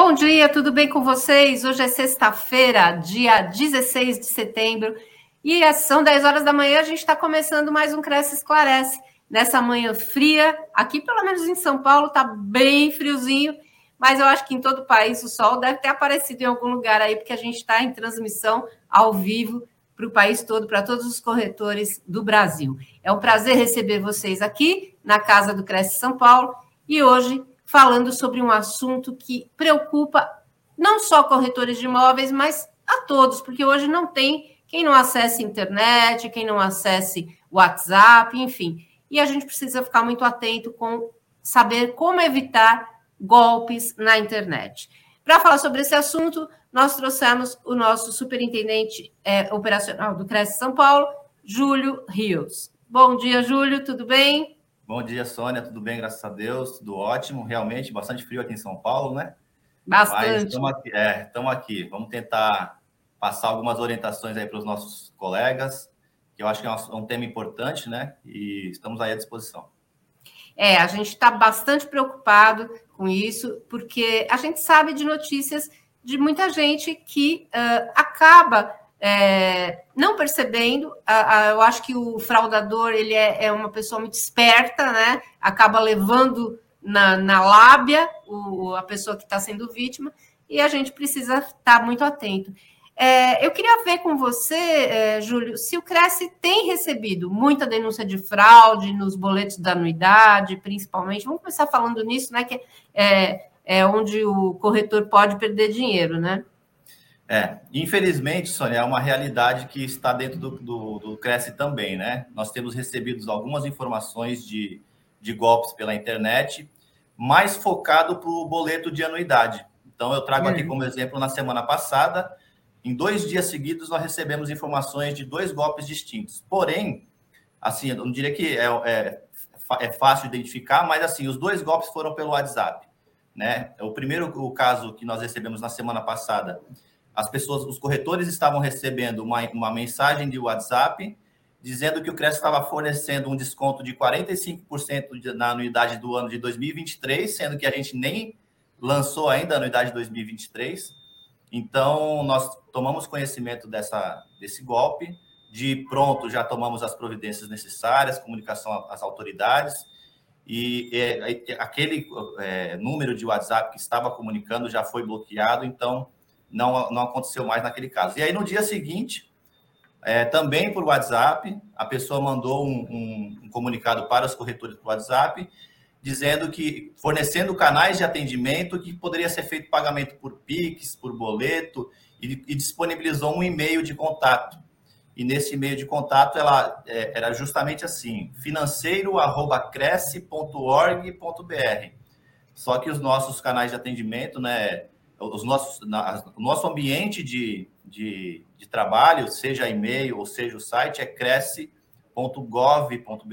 Bom dia, tudo bem com vocês? Hoje é sexta-feira, dia 16 de setembro, e é, são 10 horas da manhã, a gente está começando mais um Cresce Esclarece. Nessa manhã fria, aqui pelo menos em São Paulo está bem friozinho, mas eu acho que em todo o país o sol deve ter aparecido em algum lugar aí, porque a gente está em transmissão ao vivo para o país todo, para todos os corretores do Brasil. É um prazer receber vocês aqui na Casa do Cresce São Paulo e hoje falando sobre um assunto que preocupa não só corretores de imóveis, mas a todos, porque hoje não tem quem não acesse internet, quem não acesse WhatsApp, enfim. E a gente precisa ficar muito atento com saber como evitar golpes na internet. Para falar sobre esse assunto, nós trouxemos o nosso superintendente é, operacional do Cresce São Paulo, Júlio Rios. Bom dia, Júlio, tudo bem? Bom dia, Sônia. Tudo bem, graças a Deus. Tudo ótimo. Realmente, bastante frio aqui em São Paulo, né? Bastante. estamos aqui, é, aqui. Vamos tentar passar algumas orientações aí para os nossos colegas, que eu acho que é um, um tema importante, né? E estamos aí à disposição. É, a gente está bastante preocupado com isso, porque a gente sabe de notícias de muita gente que uh, acaba é, não percebendo, a, a, eu acho que o fraudador ele é, é, uma pessoa muito esperta, né? Acaba levando na, na lábia o, a pessoa que está sendo vítima, e a gente precisa estar tá muito atento. É, eu queria ver com você, é, Júlio, se o Cresce tem recebido muita denúncia de fraude nos boletos da anuidade, principalmente. Vamos começar falando nisso, né? Que é, é onde o corretor pode perder dinheiro, né? É, infelizmente, Sônia, é uma realidade que está dentro do, do, do Cresce também, né? Nós temos recebido algumas informações de, de golpes pela internet, mais focado para o boleto de anuidade. Então, eu trago aqui como exemplo, na semana passada, em dois dias seguidos, nós recebemos informações de dois golpes distintos. Porém, assim, eu não diria que é, é, é fácil identificar, mas assim, os dois golpes foram pelo WhatsApp. Né? O primeiro o caso que nós recebemos na semana passada as pessoas, os corretores estavam recebendo uma, uma mensagem de WhatsApp dizendo que o Cresce estava fornecendo um desconto de 45% de, na anuidade do ano de 2023, sendo que a gente nem lançou ainda a anuidade de 2023. Então, nós tomamos conhecimento dessa, desse golpe, de pronto já tomamos as providências necessárias, comunicação às autoridades, e é, aquele é, número de WhatsApp que estava comunicando já foi bloqueado, então não, não aconteceu mais naquele caso. E aí, no dia seguinte, é, também por WhatsApp, a pessoa mandou um, um, um comunicado para os corretores por WhatsApp, dizendo que, fornecendo canais de atendimento que poderia ser feito pagamento por Pix, por boleto, e, e disponibilizou um e-mail de contato. E nesse e-mail de contato, ela é, era justamente assim, financeiro.cresce.org.br. Só que os nossos canais de atendimento, né, os nossos, na, o nosso ambiente de, de, de trabalho, seja e-mail ou seja o site, é cresce.gov.br.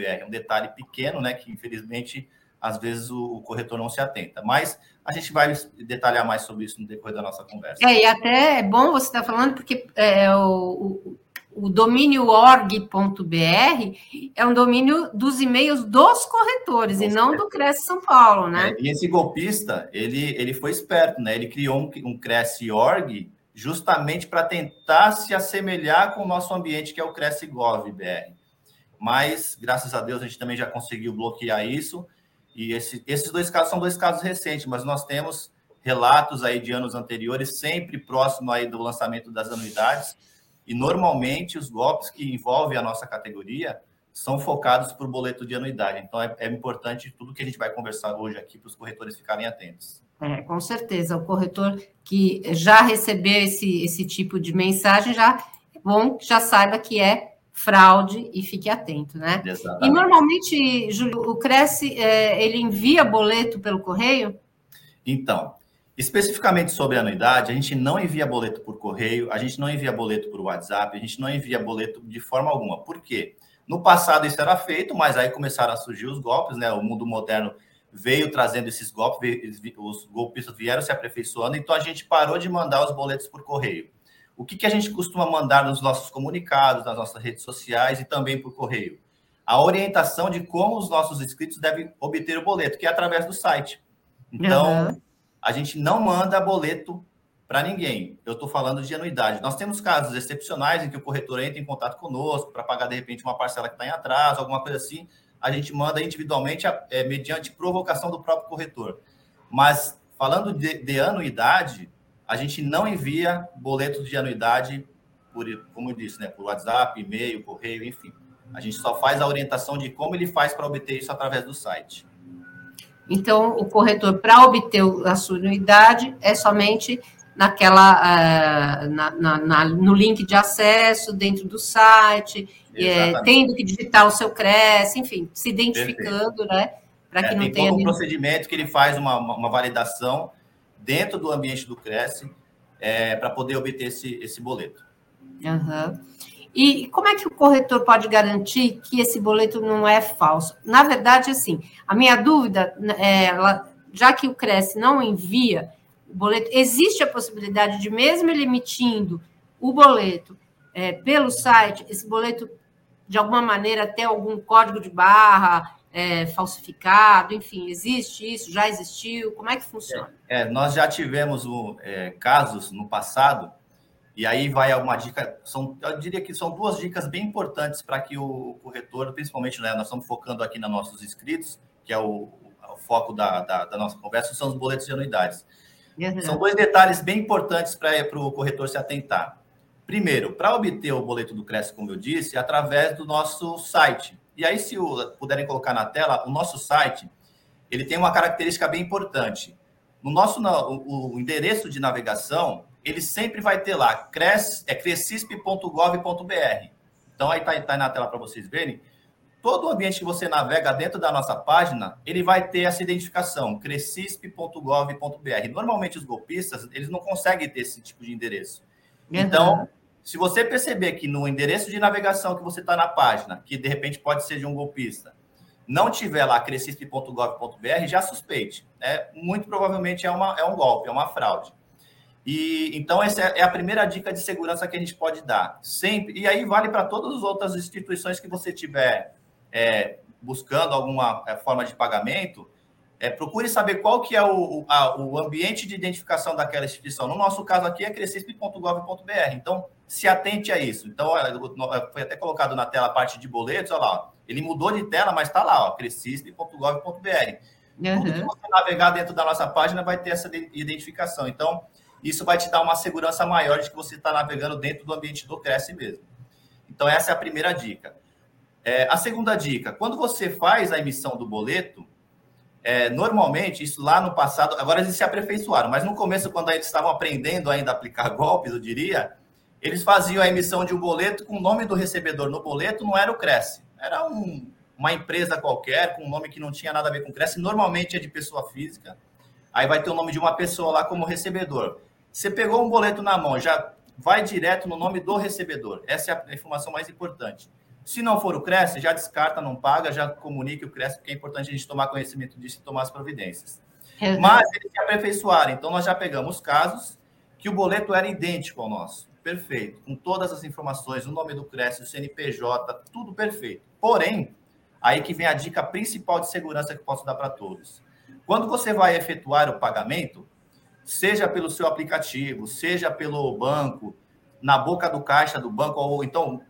É um detalhe pequeno, né, que infelizmente às vezes o, corretor não se atenta. Mas a gente vai detalhar mais sobre isso no decorrer da nossa conversa. É, e até é bom você estar falando, porque é, o domínio org.br é um domínio dos e-mails dos corretores e não do Cresce São Paulo, né? É, e esse golpista, ele, ele foi esperto, né? Ele criou um, um Cresce Org justamente para tentar se assemelhar com o nosso ambiente, que é o Cresce Gov BR. Mas, graças a Deus, a gente também já conseguiu bloquear isso. E esse, esses dois casos são dois casos recentes, mas nós temos relatos aí de anos anteriores, sempre próximo aí do lançamento das anuidades, e normalmente os golpes que envolvem a nossa categoria são focados para o boleto de anuidade. Então é, é, importante tudo que a gente vai conversar hoje aqui para os corretores ficarem atentos. É, com certeza. O corretor que já recebeu esse, esse tipo de mensagem já é bom que já saiba que é fraude e fique atento, né? Exatamente. E normalmente, Júlio, o Cresce é, ele envia boleto pelo correio? Então, Especificamente sobre anuidade, a gente não envia boleto por correio, a gente não envia boleto por WhatsApp, a gente não envia boleto de forma alguma. Por quê? No passado isso era feito, mas aí começaram a surgir os golpes, né? O mundo moderno veio trazendo esses golpes, os golpistas vieram se aperfeiçoando, então a gente parou de mandar os boletos por correio. O que, que a gente costuma mandar nos nossos comunicados, nas nossas redes sociais e também por correio? A orientação de como os nossos inscritos devem obter o boleto, que é através do site. Então, uhum a gente não manda boleto para ninguém. Eu estou falando de anuidade. Nós temos casos excepcionais em que o corretor entra em contato conosco para pagar, de repente, uma parcela que está em atraso, alguma coisa assim. A gente manda individualmente, é, mediante provocação do próprio corretor. Mas, falando de, de anuidade, a gente não envia boletos de anuidade, por, como eu disse, né, por WhatsApp, e-mail, correio, enfim. A gente só faz a orientação de como ele faz para obter isso através do site. Então, o corretor, para obter a sua anuidade, é somente naquela uh, na, na, na, no link de acesso dentro do site, é, tendo que digitar o seu CRES, enfim, se identificando, Perfeito. né? Para que é, não tem tenha. Todo nenhum... um procedimento que ele faz uma, uma validação dentro do ambiente do CRES é, para poder obter esse, esse boleto. Uhum. E como é que o corretor pode garantir que esse boleto não é falso? Na verdade, assim, a minha dúvida é, já que o CRES não envia o boleto, existe a possibilidade de, mesmo ele emitindo o boleto é, pelo site, esse boleto, de alguma maneira, ter algum código de barra é, falsificado, enfim, existe isso? Já existiu? Como é que funciona? É, é nós já tivemos é, casos no passado, e aí vai uma dica, são, eu diria que são duas dicas bem importantes para que o corretor, principalmente, né, nós estamos focando aqui nos nossos inscritos, que é o, o foco da, da, da nossa conversa, são os boletos de anuidades. Uhum. São dois detalhes bem importantes para o corretor se atentar. Primeiro, para obter o boleto do Cresce, como eu disse, através do nosso site. E aí, se o, puderem colocar na tela, o nosso site ele tem uma característica bem importante. No nosso o, o endereço de navegação, ele sempre vai ter lá cres, é crescisp.gov.br. Então aí está tá na tela para vocês verem todo o ambiente que você navega dentro da nossa página, ele vai ter essa identificação, crescisp.gov.br. Normalmente os golpistas, eles não conseguem ter esse tipo de endereço. Uhum. Então, se você perceber que no endereço de navegação que você está na página, que de repente pode ser de um golpista, não tiver lá crescisp.gov.br, já suspeite. Né? Muito provavelmente é, uma, é um golpe, é uma fraude. E então essa é a primeira dica de segurança que a gente pode dar. Sempre. E aí vale para todas as outras instituições que você tiver é, buscando alguma é, forma de pagamento, é, procure saber qual que é o, a, o ambiente de identificação daquela instituição. No nosso caso aqui é crescisp.gov.br. Então, se atente a isso. Então, foi até colocado na tela a parte de boletos, olha lá, ele mudou de tela, mas está lá, crescisp.gov.br. Uhum. Tudo que você navegar dentro da nossa página vai ter essa identificação. Então, isso vai te dar uma segurança maior de que você está navegando dentro do ambiente do Cresce mesmo. Então, essa é a primeira dica. É, a segunda dica, quando você faz a emissão do boleto, é, normalmente, isso lá no passado, agora eles se aperfeiçoaram, mas no começo, quando eles estavam aprendendo ainda a aplicar golpes, eu diria, eles faziam a emissão de um boleto com o nome do recebedor no boleto, não era o Cresce, era um, uma empresa qualquer, com um nome que não tinha nada a ver com o Cresce, normalmente é de pessoa física, aí vai ter o nome de uma pessoa lá como recebedor. Você pegou um boleto na mão, já vai direto no nome do recebedor, essa é a informação mais importante. Se não for o Cresce, já descarta, não paga, já comunique o Cresce, porque é importante a gente tomar conhecimento disso e tomar as providências. Exato. Mas eles se aperfeiçoaram. Então, nós já pegamos casos que o boleto era idêntico ao nosso. Perfeito. Com todas as informações, o nome do Cresce, o CNPJ, tudo perfeito. Porém, aí que vem a dica principal de segurança que posso dar para todos. Quando você vai efetuar o pagamento, seja pelo seu aplicativo, seja pelo banco, na boca do caixa do banco, ou então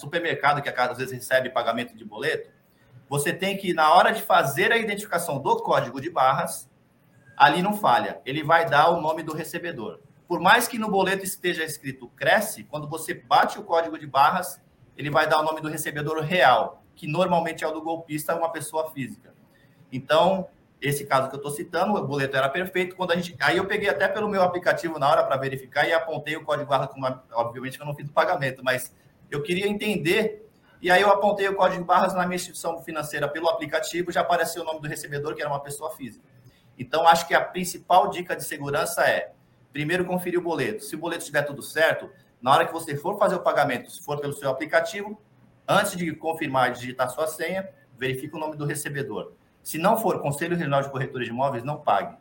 supermercado, que às vezes recebe pagamento de boleto, você tem que, na hora de fazer a identificação do código de barras, ali não falha. Ele vai dar o nome do recebedor. Por mais que no boleto esteja escrito cresce, quando você bate o código de barras, ele vai dar o nome do recebedor real, que normalmente é o do golpista, uma pessoa física. Então, esse caso que eu estou citando, o boleto era perfeito. Quando a gente, aí eu peguei até pelo meu aplicativo na hora para verificar e apontei o código barra, uma, obviamente que eu não fiz o pagamento, mas eu queria entender. E aí eu apontei o código barras na minha instituição financeira pelo aplicativo, já apareceu o nome do recebedor, que era uma pessoa física. Então, acho que a principal dica de segurança é, primeiro, conferir o boleto. Se o boleto estiver tudo certo, na hora que você for fazer o pagamento, se for pelo seu aplicativo, antes de confirmar e digitar sua senha, verifique o nome do recebedor. Se não for Conselho Regional de Corretores de Imóveis, não pague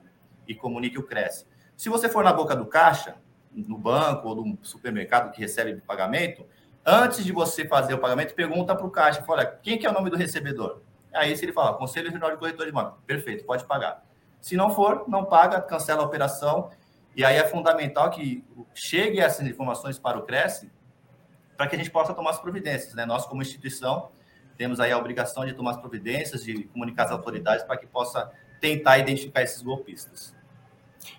e comunique o Cresce. Se você for na boca do caixa, no banco ou no supermercado que recebe o pagamento, antes de você fazer o pagamento, pergunta para o caixa, fala, quem que é o nome do recebedor? Aí se ele fala, Conselho Regional de Corretores de Imóveis, perfeito, pode pagar. Se não for, não paga, cancela a operação. E aí é fundamental que chegue essas informações para o Cresce para que a gente possa tomar as providências. Né? Nós, como instituição, temos aí a obrigação de tomar as providências, de comunicar às autoridades para que possa tentar identificar esses golpistas.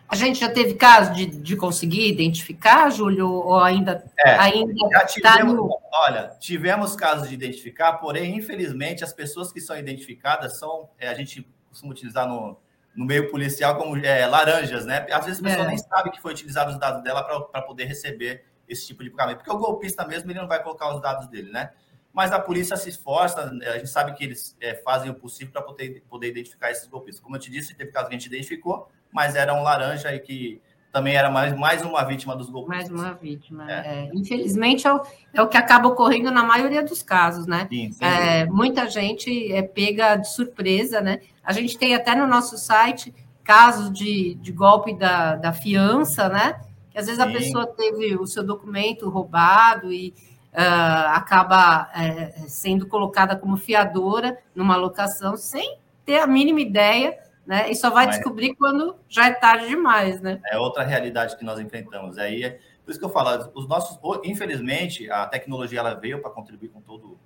A gente já teve caso de, de conseguir identificar, Júlio, ou ainda é, ainda já tivemos, tá no... Olha, tivemos casos de identificar, porém, infelizmente, as pessoas que são identificadas são, é, a gente costuma utilizar no, no meio policial como é, laranjas, né? Às vezes a pessoa é. nem sabe que foi utilizado os dados dela para poder receber esse tipo de pagamento, porque o golpista mesmo ele não vai colocar os dados dele, né? Mas a polícia se esforça, a gente sabe que eles é, fazem o possível para poder, poder identificar esses golpistas. Como eu te disse, teve caso que a gente identificou, mas era um laranja e que também era mais, mais uma vítima dos golpistas. Mais uma vítima. É. É. Infelizmente, é o, é o que acaba ocorrendo na maioria dos casos, né? Sim, é, muita gente é pega de surpresa, né? A gente tem até no nosso site casos de, de golpe da, da fiança, né? Que às vezes a pessoa teve o seu documento roubado e acaba é, sendo colocada como fiadora numa locação sem ter a mínima ideia né? E só vai Mas, descobrir quando já é tarde demais, né? É outra realidade que nós enfrentamos. Aí, é, por isso que eu falo, os nossos, infelizmente, a tecnologia ela veio para contribuir com todo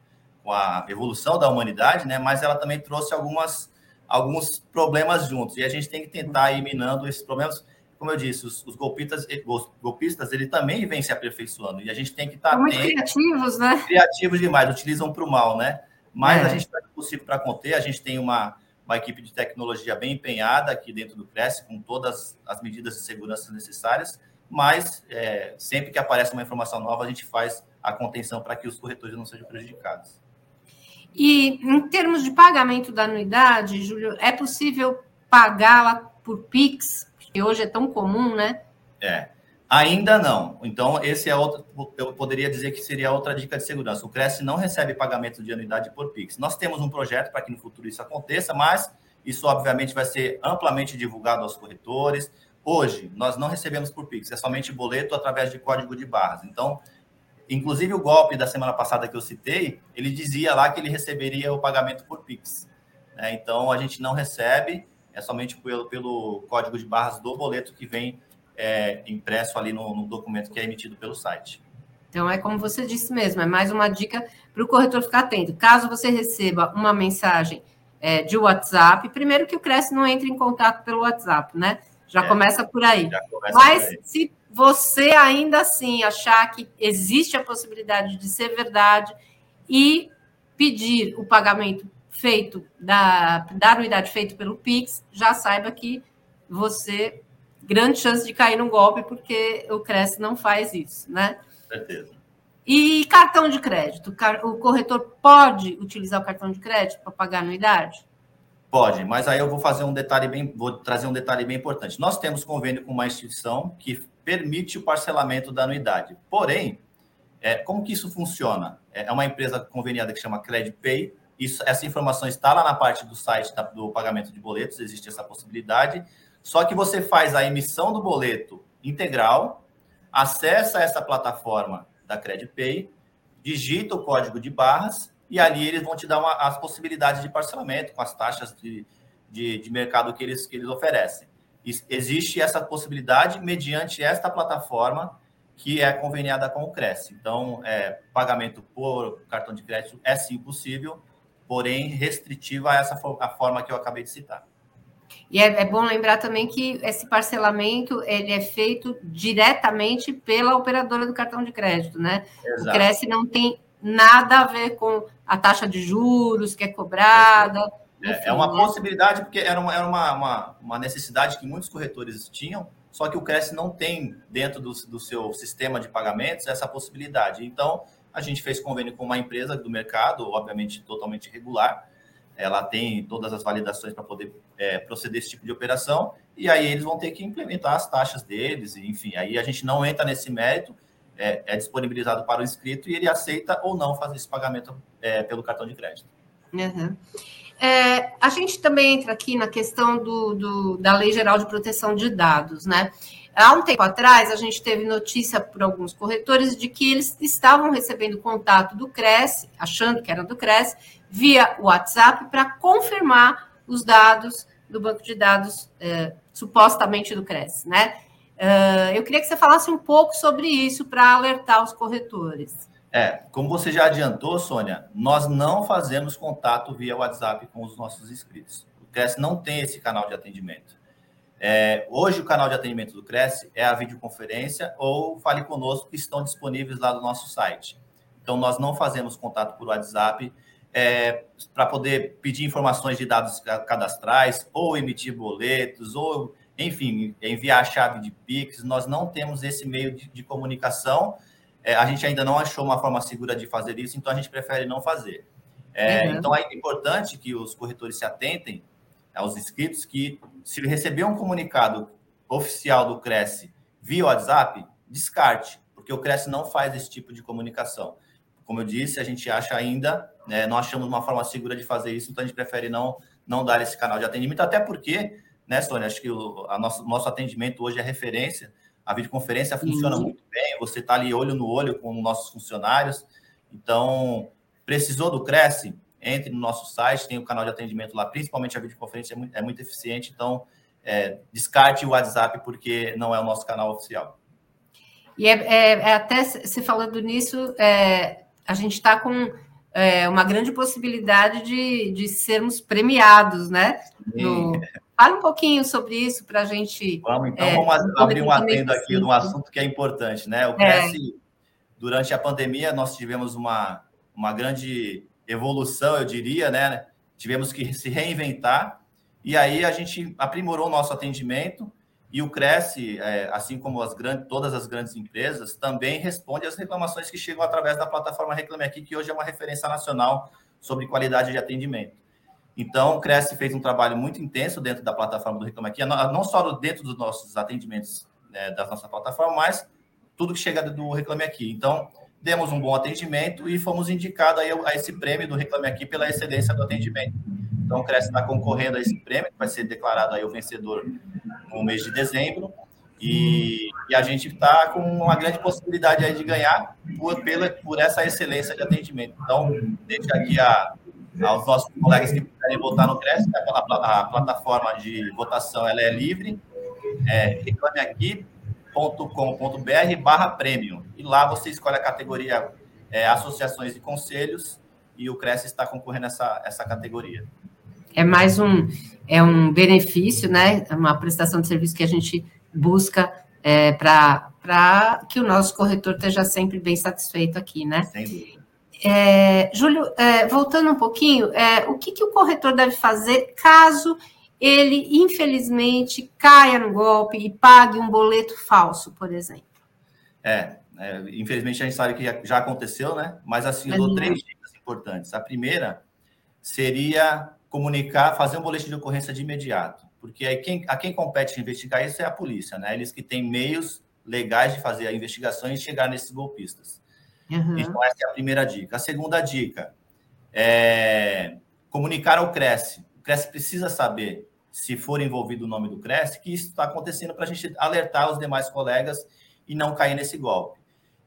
com a evolução da humanidade, né? Mas ela também trouxe algumas alguns problemas juntos e a gente tem que tentar ir minando esses problemas. Como eu disse, os, os golpistas, os golpistas, ele também vem se aperfeiçoando e a gente tem que estar tá muito criativos, né? Criativos demais, utilizam para o mal, né? Mas é. a gente o possível para conter. A gente tem uma uma equipe de tecnologia bem empenhada aqui dentro do Cresce, com todas as medidas de segurança necessárias, mas é, sempre que aparece uma informação nova, a gente faz a contenção para que os corretores não sejam prejudicados. E em termos de pagamento da anuidade, Júlio, é possível pagá-la por Pix, que hoje é tão comum, né? É. Ainda não. Então, esse é outro, eu poderia dizer que seria outra dica de segurança. O Cresce não recebe pagamento de anuidade por Pix. Nós temos um projeto para que no futuro isso aconteça, mas isso obviamente vai ser amplamente divulgado aos corretores. Hoje, nós não recebemos por Pix, é somente boleto através de código de barras. Então, inclusive o golpe da semana passada que eu citei, ele dizia lá que ele receberia o pagamento por Pix. Né? Então, a gente não recebe, é somente pelo, pelo código de barras do boleto que vem é, impresso ali no, no documento que é emitido pelo site. Então, é como você disse mesmo, é mais uma dica para o corretor ficar atento. Caso você receba uma mensagem é, de WhatsApp, primeiro que o Cresce não entre em contato pelo WhatsApp, né? Já é, começa por aí. Começa Mas por aí. se você ainda assim achar que existe a possibilidade de ser verdade e pedir o pagamento feito da, da anuidade feito pelo Pix, já saiba que você grande chance de cair num golpe, porque o Cresce não faz isso, né? Certeza. E cartão de crédito? O corretor pode utilizar o cartão de crédito para pagar anuidade? Pode, mas aí eu vou fazer um detalhe bem, vou trazer um detalhe bem importante. Nós temos convênio com uma instituição que permite o parcelamento da anuidade. Porém, é, como que isso funciona? É, é uma empresa conveniada que chama CreditPay. Isso, essa informação está lá na parte do site do pagamento de boletos, existe essa possibilidade. Só que você faz a emissão do boleto integral, acessa essa plataforma da CreditPay, digita o código de barras e ali eles vão te dar uma, as possibilidades de parcelamento com as taxas de, de, de mercado que eles, que eles oferecem. Existe essa possibilidade mediante esta plataforma que é conveniada com o Cresce. Então, é, pagamento por cartão de crédito é sim possível, porém restritiva a essa a forma que eu acabei de citar. E é, é, bom lembrar também que esse parcelamento ele é feito diretamente pela operadora do cartão de crédito, né? Exato. O Cresce não tem nada a ver com a taxa de juros que é cobrada. É, enfim, é uma né? possibilidade, porque era, uma, era uma, uma, uma, necessidade que muitos corretores tinham, só que o Cresce não tem dentro do, do seu sistema de pagamentos essa possibilidade. Então, a gente fez convênio com uma empresa do mercado, obviamente totalmente regular, ela tem todas as validações para poder é, proceder esse tipo de operação, e aí eles vão ter que implementar as taxas deles, enfim, aí a gente não entra nesse mérito, é, é disponibilizado para o inscrito e ele aceita ou não fazer esse pagamento é, pelo cartão de crédito. Uhum. É, a gente também entra aqui na questão do, do, da Lei Geral de Proteção de Dados, né? Há um tempo atrás, a gente teve notícia por alguns corretores de que eles estavam recebendo contato do Cresce, achando que era do Cresce, via WhatsApp para confirmar os dados do banco de dados, é, supostamente do Cresce, né? Uh, eu queria que você falasse um pouco sobre isso para alertar os corretores. É, como você já adiantou, Sônia, nós não fazemos contato via WhatsApp com os nossos inscritos. O Cresce não tem esse canal de atendimento. É, hoje, o canal de atendimento do Cresce é a videoconferência ou Fale Conosco, que estão disponíveis lá no nosso site. Então, nós não fazemos contato por WhatsApp é, para poder pedir informações de dados cadastrais, ou emitir boletos, ou, enfim, enviar a chave de Pix. Nós não temos esse meio de, de comunicação. É, a gente ainda não achou uma forma segura de fazer isso, então a gente prefere não fazer. É, uhum. Então, é importante que os corretores se atentem aos inscritos que se receber um comunicado oficial do Cresce via WhatsApp, descarte, porque o Cresce não faz esse tipo de comunicação. Como eu disse, a gente acha ainda, né, não achamos uma forma segura de fazer isso, então a gente prefere não, não dar esse canal de atendimento, até porque, né, Sônia, acho que o a nosso, nosso atendimento hoje é referência, a videoconferência funciona muito bem, você está ali olho no olho com nossos funcionários, então, precisou do Cresce, entre no nosso site, tem o canal de atendimento lá, principalmente a videoconferência é muito, é muito eficiente, então é, descarte o WhatsApp porque não é o nosso canal oficial. E é, é, é até se falando nisso, é, a gente está com uma grande possibilidade de, de sermos premiados, né? No, fala um pouquinho sobre isso para a gente. Vamos, então, vamos abrir um atendo aqui num assunto que é importante, né? O Cresce, durante a pandemia, nós tivemos uma, uma grande evolução, eu diria, né? Tivemos que se reinventar e aí a gente aprimorou o nosso atendimento e o Cresce, é, assim como as grandes, todas as grandes empresas, também responde às reclamações que chegam através da plataforma Reclame Aqui, que hoje é uma referência nacional sobre qualidade de atendimento. Então, o Cresce fez um trabalho muito intenso dentro da plataforma do Reclame Aqui, não só dentro dos nossos atendimentos né, da nossa plataforma, mas tudo que chega do Reclame Aqui. Então, demos um bom atendimento e fomos indicados a esse prêmio do Reclame Aqui pela excelência do atendimento. Então, o Cresce está concorrendo a esse prêmio, que vai ser declarado aí o vencedor no mês de dezembro. E, e a gente está com uma grande possibilidade aí de ganhar por, pela, por essa excelência de atendimento. Então, deixa aqui a, aos nossos colegas que querem votar no Cresce, a, a, a plataforma de votação ela é livre, é, reclame aqui com.br barra prêmio. E lá você escolhe a categoria é, associações e conselhos e o Cresce está concorrendo a essa, essa categoria. É mais um, é um benefício, né? É uma prestação de serviço que a gente busca é, para que o nosso corretor esteja sempre bem satisfeito aqui, né? Sem dúvida. É, Júlio, é, voltando um pouquinho, é, o que, que o corretor deve fazer caso ele, infelizmente, caia no golpe e pague um boleto falso, por exemplo. É, é infelizmente a gente sabe que já aconteceu, né? Mas assim, eu dou três dicas importantes. A primeira seria comunicar, fazer um boletim de ocorrência de imediato, porque aí quem, a quem compete investigar isso é a polícia, né? Eles que têm meios legais de fazer a investigação e chegar nesses golpistas. Uhum. Então, essa é a primeira dica. A segunda dica é comunicar ao Cresce. Cresce precisa saber se for envolvido o nome do Cresce, que isso está acontecendo para a gente alertar os demais colegas e não cair nesse golpe.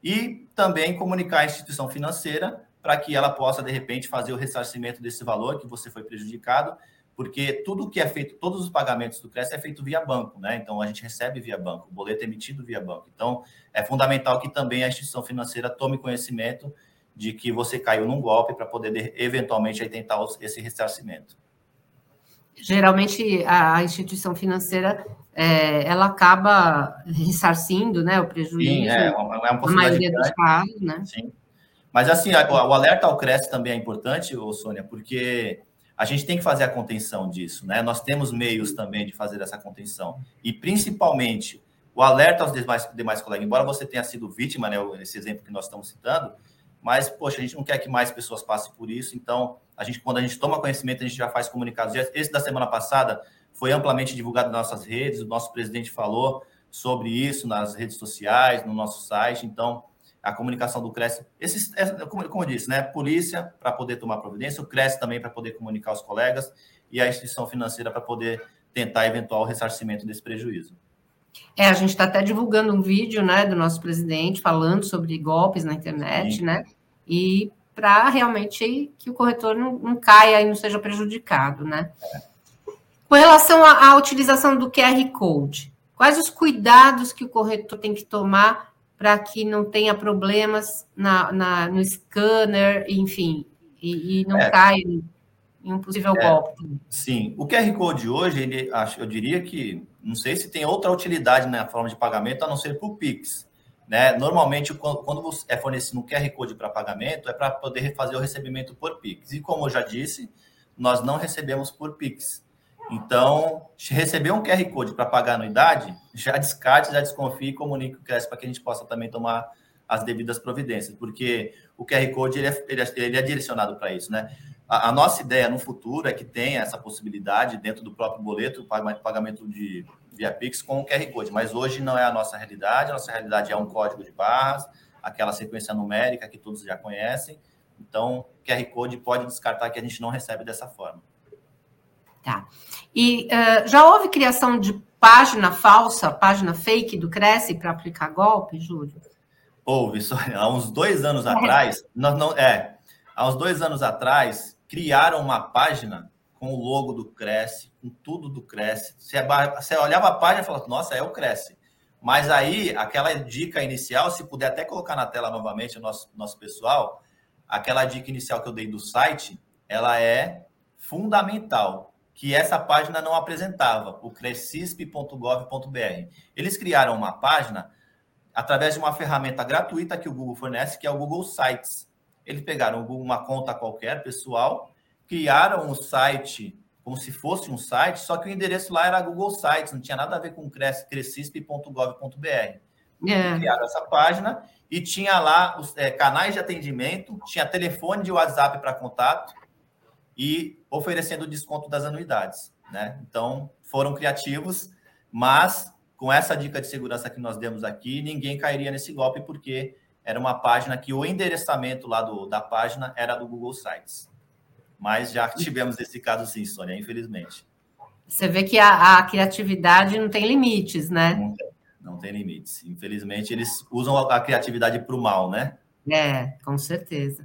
E também comunicar à instituição financeira para que ela possa, de repente, fazer o ressarcimento desse valor que você foi prejudicado, porque tudo que é feito, todos os pagamentos do Cresce é feito via banco, né? Então a gente recebe via banco, o boleto é emitido via banco. Então é fundamental que também a instituição financeira tome conhecimento de que você caiu num golpe para poder eventualmente tentar esse ressarcimento geralmente a instituição financeira é, ela acaba ressarcindo né, o prejuízo. Sim, é, uma, é uma maioria dos casos, né? Sim. Mas assim, o alerta ao Cresce também é importante, Sônia, porque a gente tem que fazer a contenção disso, né? Nós temos meios também de fazer essa contenção. E principalmente o alerta aos demais, demais colegas, embora você tenha sido vítima, né? Esse exemplo que nós estamos citando, mas, poxa, a gente não quer que mais pessoas passem por isso, então a gente, quando a gente toma conhecimento, a gente já faz comunicados. Esse da semana passada foi amplamente divulgado nas nossas redes, o nosso presidente falou sobre isso nas redes sociais, no nosso site. Então, a comunicação do Cresce, esses, é, como, como eu disse, né? Polícia para poder tomar providência, o Cresce também para poder comunicar os colegas e a instituição financeira para poder tentar eventual ressarcimento desse prejuízo. É, a gente está até divulgando um vídeo, né, do nosso presidente falando sobre golpes na internet, Sim. né? E para realmente que o corretor não, não, caia e não seja prejudicado, né? Com relação à, à utilização do QR Code, quais os cuidados que o corretor tem que tomar para que não tenha problemas na, na no scanner, enfim, e, e não é. caia em um possível é, golpe. Sim, o QR Code hoje, ele, eu diria que não sei se tem outra utilidade na forma de pagamento a não ser o Pix. Né? Normalmente, quando é fornecido um QR Code para pagamento, é para poder fazer o recebimento por Pix. E como eu já disse, nós não recebemos por Pix. Então, se receber um QR Code para pagar anuidade, já descarte, já desconfie e comunique o CRES para que a gente possa também tomar as devidas providências, porque o QR Code é, ele é, ele é direcionado para isso, né? A, a, nossa ideia no futuro é que tenha essa possibilidade dentro do próprio boleto, pagamento de via Pix com o QR Code, mas hoje não é a nossa realidade, a nossa realidade é um código de barras, aquela sequência numérica que todos já conhecem, então QR Code pode descartar que a gente não recebe dessa forma. Tá. E uh, já houve criação de página falsa, página fake do Cresce para aplicar golpe, Júlio? Houve, só, há uns dois anos é. atrás, nós não, é, há uns dois anos atrás, criaram uma página com o logo do Cresce, com tudo do Cresce. Você, você olhava a página e falava, nossa, é o Cresce. Mas aí, aquela dica inicial, se puder até colocar na tela novamente o nosso, nosso pessoal, aquela dica inicial que eu dei do site, ela é fundamental que essa página não apresentava, o crescisp.gov.br. Eles criaram uma página através de uma ferramenta gratuita que o Google fornece, que é o Google Sites. Eles pegaram uma conta qualquer, pessoal, criaram um site como se fosse um site, só que o endereço lá era Google Sites, não tinha nada a ver com crescisp.gov.br. É. Criaram essa página e tinha lá os é, canais de atendimento, tinha telefone de WhatsApp para contato, e oferecendo desconto das anuidades. Né? Então, foram criativos, mas com essa dica de segurança que nós demos aqui, ninguém cairia nesse golpe, porque era uma página que o endereçamento lá do, da página era do Google Sites. Mas já tivemos esse caso sim, Sônia, infelizmente. Você vê que a, a criatividade não tem limites, né? Não tem, não tem limites. Infelizmente, eles usam a criatividade para o mal, né? É, com certeza.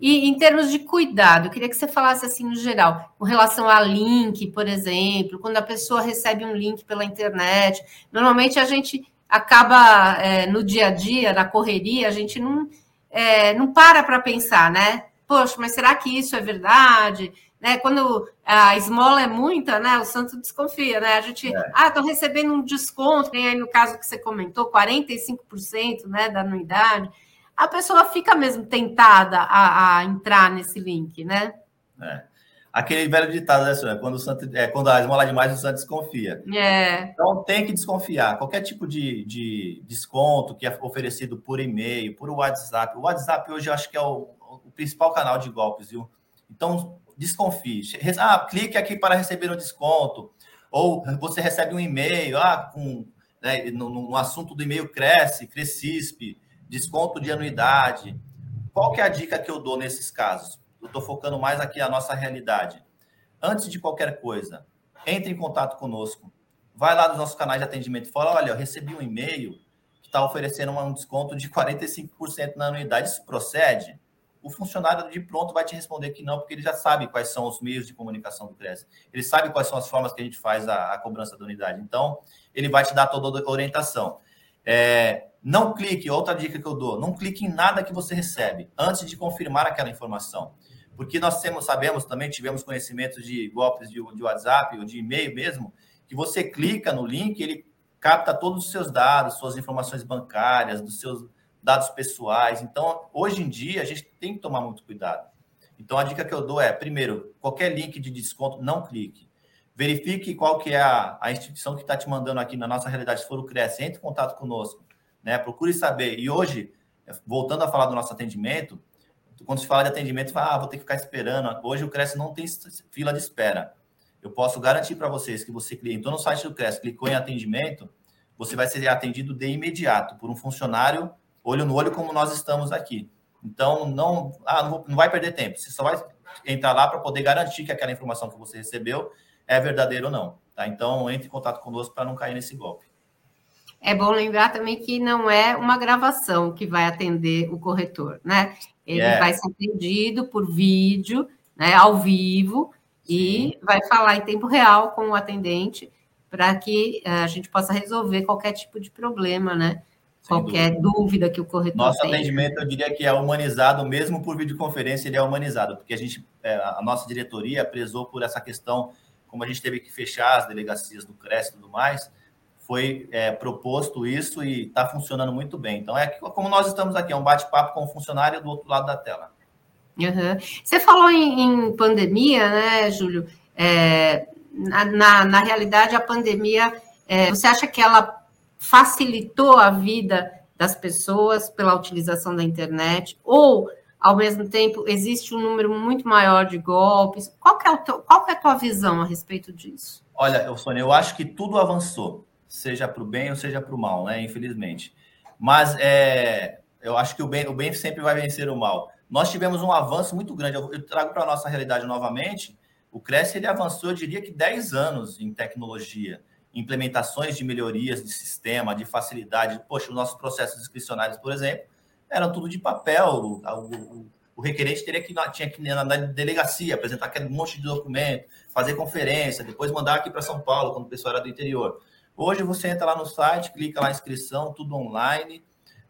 E em termos de cuidado, eu queria que você falasse assim no geral, com relação a link, por exemplo, quando a pessoa recebe um link pela internet, normalmente a gente acaba é, no dia a dia, na correria, a gente não, é, não para para pensar, né? Poxa, mas será que isso é verdade? Né? Quando a esmola é muita, né? O santo desconfia, né? A gente, é. ah, estou recebendo um desconto, tem aí no caso que você comentou, 45% né, da anuidade a pessoa fica mesmo tentada a, a entrar nesse link, né? É. Aquele velho ditado, né, senhora? Quando, o santo, é, quando a esmola é demais, o santo desconfia. É. Então, tem que desconfiar. Qualquer tipo de, de desconto que é oferecido por e-mail, por WhatsApp. O WhatsApp hoje eu acho que é o, o principal canal de golpes, viu? Então, desconfie. Ah, clique aqui para receber um desconto. Ou você recebe um e-mail, ah, com, né, no, no assunto do e-mail cresce, crescispe desconto de anuidade. Qual que é a dica que eu dou nesses casos? Eu estou focando mais aqui a nossa realidade. Antes de qualquer coisa, entre em contato conosco. Vai lá nos nossos canais de atendimento e fala: olha, eu recebi um e-mail que está oferecendo um desconto de 45% na anuidade. Isso procede? O funcionário de pronto vai te responder que não, porque ele já sabe quais são os meios de comunicação do CRES. Ele sabe quais são as formas que a gente faz a, a cobrança da unidade. Então, ele vai te dar toda a orientação. É, não clique, outra dica que eu dou, não clique em nada que você recebe antes de confirmar aquela informação. Porque nós temos, sabemos também, tivemos conhecimento de golpes de, de WhatsApp ou de e-mail mesmo, que você clica no link, ele capta todos os seus dados, suas informações bancárias, dos seus dados pessoais. Então, hoje em dia, a gente tem que tomar muito cuidado. Então, a dica que eu dou é, primeiro, qualquer link de desconto, não clique. Verifique qual que é a, a instituição que está te mandando aqui na nossa realidade, se for o Cresce, entre em contato conosco né? Procure saber. E hoje, voltando a falar do nosso atendimento, quando se fala de atendimento, fala, ah, vou ter que ficar esperando. Hoje o Cresce não tem fila de espera. Eu posso garantir para vocês que você entrou no site do Cresce, clicou em atendimento, você vai ser atendido de imediato por um funcionário olho no olho como nós estamos aqui. Então, não, ah, não, vou, não vai perder tempo. Você só vai entrar lá para poder garantir que aquela informação que você recebeu é verdadeira ou não. Tá? Então, entre em contato conosco para não cair nesse golpe. É bom lembrar também que não é uma gravação que vai atender o corretor, né? Ele yeah. vai ser atendido por vídeo, né, ao vivo, e vai falar em tempo real com o atendente para que eh, a gente possa resolver qualquer tipo de problema, né? Sem qualquer dúvida. dúvida. que o corretor Nosso tenha. atendimento, eu diria que é humanizado, mesmo por videoconferência, ele é humanizado, porque a gente, eh, a nossa diretoria prezou por essa questão, como a gente teve que fechar as delegacias do CRES e tudo mais, foi é, proposto isso e está funcionando muito bem. Então, é como nós estamos aqui, é um bate-papo com o funcionário do outro lado da tela. Uhum. Você falou em, em, pandemia, né, Júlio? É, na, na, na, realidade, a pandemia, é, você acha que ela facilitou a vida das pessoas pela utilização da internet? Ou, ao mesmo tempo, existe um número muito maior de golpes? Qual, é, teu, qual é a tua visão a respeito disso? Olha, Sônia, eu acho que tudo avançou, seja para o bem ou seja para o mal, né? Infelizmente. Mas é, eu acho que o bem, o bem sempre vai vencer o mal nós tivemos um avanço muito grande. Eu, eu trago para a nossa realidade novamente. O Cresce ele avançou, eu diria que 10 anos em tecnologia, implementações de melhorias de sistema, de facilidade. Poxa, os nossos processos discricionários, por exemplo, eram tudo de papel. O, o, o requerente teria que, tinha que ir na delegacia, apresentar aquele monte de documento, fazer conferência, depois mandar aqui para São Paulo, quando o pessoal era do interior. Hoje você entra lá no site, clica lá inscrição, tudo online.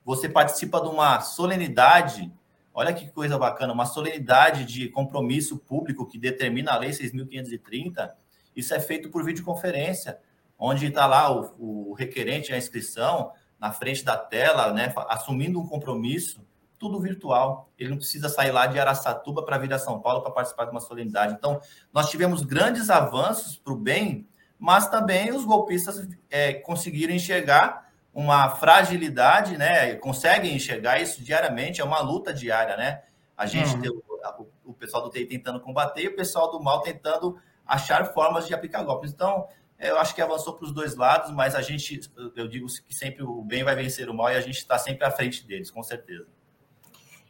Você participa de uma solenidade Olha que coisa bacana, uma solenidade de compromisso público que determina a Lei 6.530. Isso é feito por videoconferência, onde está lá o, o, requerente, a inscrição, na frente da tela, né, assumindo um compromisso, tudo virtual. Ele não precisa sair lá de Araçatuba para vir a São Paulo para participar de uma solenidade. Então, nós tivemos grandes avanços para o bem, mas também os golpistas é, conseguiram enxergar uma fragilidade, né? Conseguem enxergar isso diariamente, é uma luta diária, né? A gente, é. o, o, pessoal do TI tentando combater e o pessoal do mal tentando achar formas de aplicar golpes. Então, eu acho que avançou para os dois lados, mas a gente, eu digo que sempre o bem vai vencer o mal e a gente está sempre à frente deles, com certeza.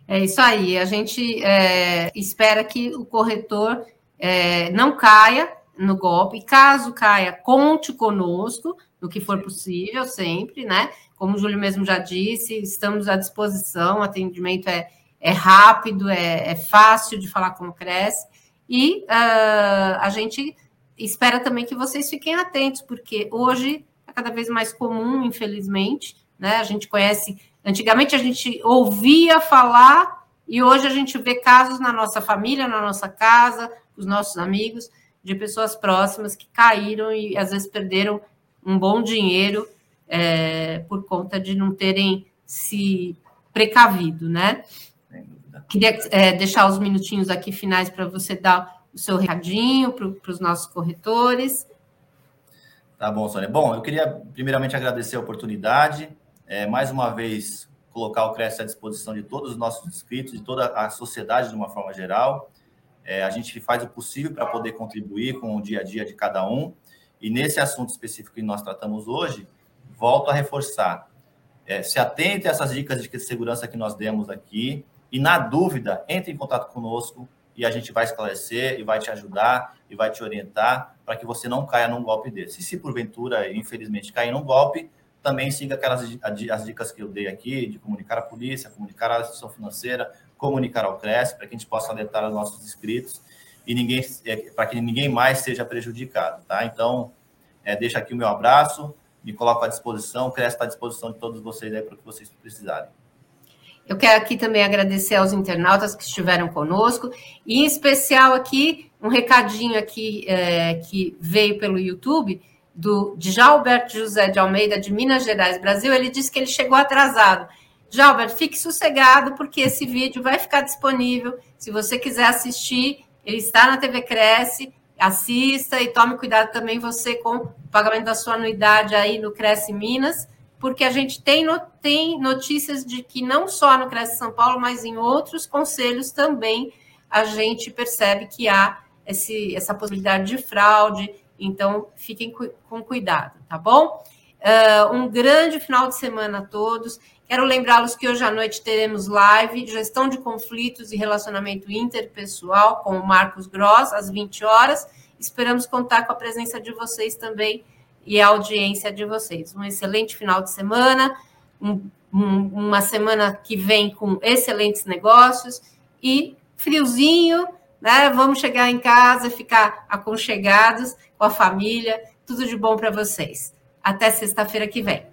É isso aí. A gente é, espera que o corretor é, não caia no golpe. Caso caia, conte conosco no que for possível, sempre, né? Como o Júlio mesmo já disse, estamos à disposição, o atendimento é, é rápido, é, é fácil de falar com o Cresce, e uh, a gente espera também que vocês fiquem atentos, porque hoje é cada vez mais comum, infelizmente, né? A gente conhece, antigamente a gente ouvia falar, e hoje a gente vê casos na nossa família, na nossa casa, os nossos amigos, de pessoas próximas que caíram e às vezes perderam um bom dinheiro é, por conta de não terem se precavido, né? Queria é, deixar os minutinhos aqui finais para você dar o seu recadinho para os nossos corretores. Tá bom, Sônia. Bom, eu queria primeiramente agradecer a oportunidade, é, mais uma vez colocar o Cresce à disposição de todos os nossos inscritos, de toda a sociedade de uma forma geral. É, a gente faz o possível para poder contribuir com o dia a dia de cada um. E nesse assunto específico que nós tratamos hoje, volto a reforçar. É, se atente a essas dicas de segurança que nós demos aqui. E na dúvida, entre em contato conosco e a gente vai esclarecer e vai te ajudar e vai te orientar para que você não caia num golpe desse. E se porventura, infelizmente, cair num golpe, também siga aquelas as dicas que eu dei aqui, de comunicar à polícia, comunicar à instituição financeira, comunicar ao CRES, para que a gente possa alertar os nossos inscritos e ninguém é, para que ninguém mais seja prejudicado, tá? Então, é, deixa aqui o meu abraço, me coloco à disposição, o CRES está à disposição de todos vocês aí para o que vocês precisarem. Eu quero aqui também agradecer aos internautas que estiveram conosco, e em especial aqui, um recadinho aqui é, que veio pelo YouTube, do Jalbert José de Almeida, de Minas Gerais, Brasil. Ele disse que ele chegou atrasado. Jalbert, fique sossegado, porque esse vídeo vai ficar disponível. Se você quiser assistir, ele está na TV Cresce, assista e tome cuidado também você com o pagamento da sua anuidade aí no Cresce Minas, porque a gente tem, no, tem notícias de que não só no Cresce São Paulo, mas em outros conselhos também a gente percebe que há esse, essa possibilidade de fraude, então fiquem com cuidado, tá bom? Uh, um grande final de semana a todos. Quero lembrá-los que hoje à noite teremos live Gestão de Conflitos e Relacionamento Interpessoal com o Marcos Gross, às 20 horas. Esperamos contar com a presença de vocês também e a audiência de vocês. Um excelente final de semana, um, um, uma semana que vem com excelentes negócios e friozinho, né? Vamos chegar em casa, ficar aconchegados com a família. Tudo de bom para vocês. Até sexta-feira que vem.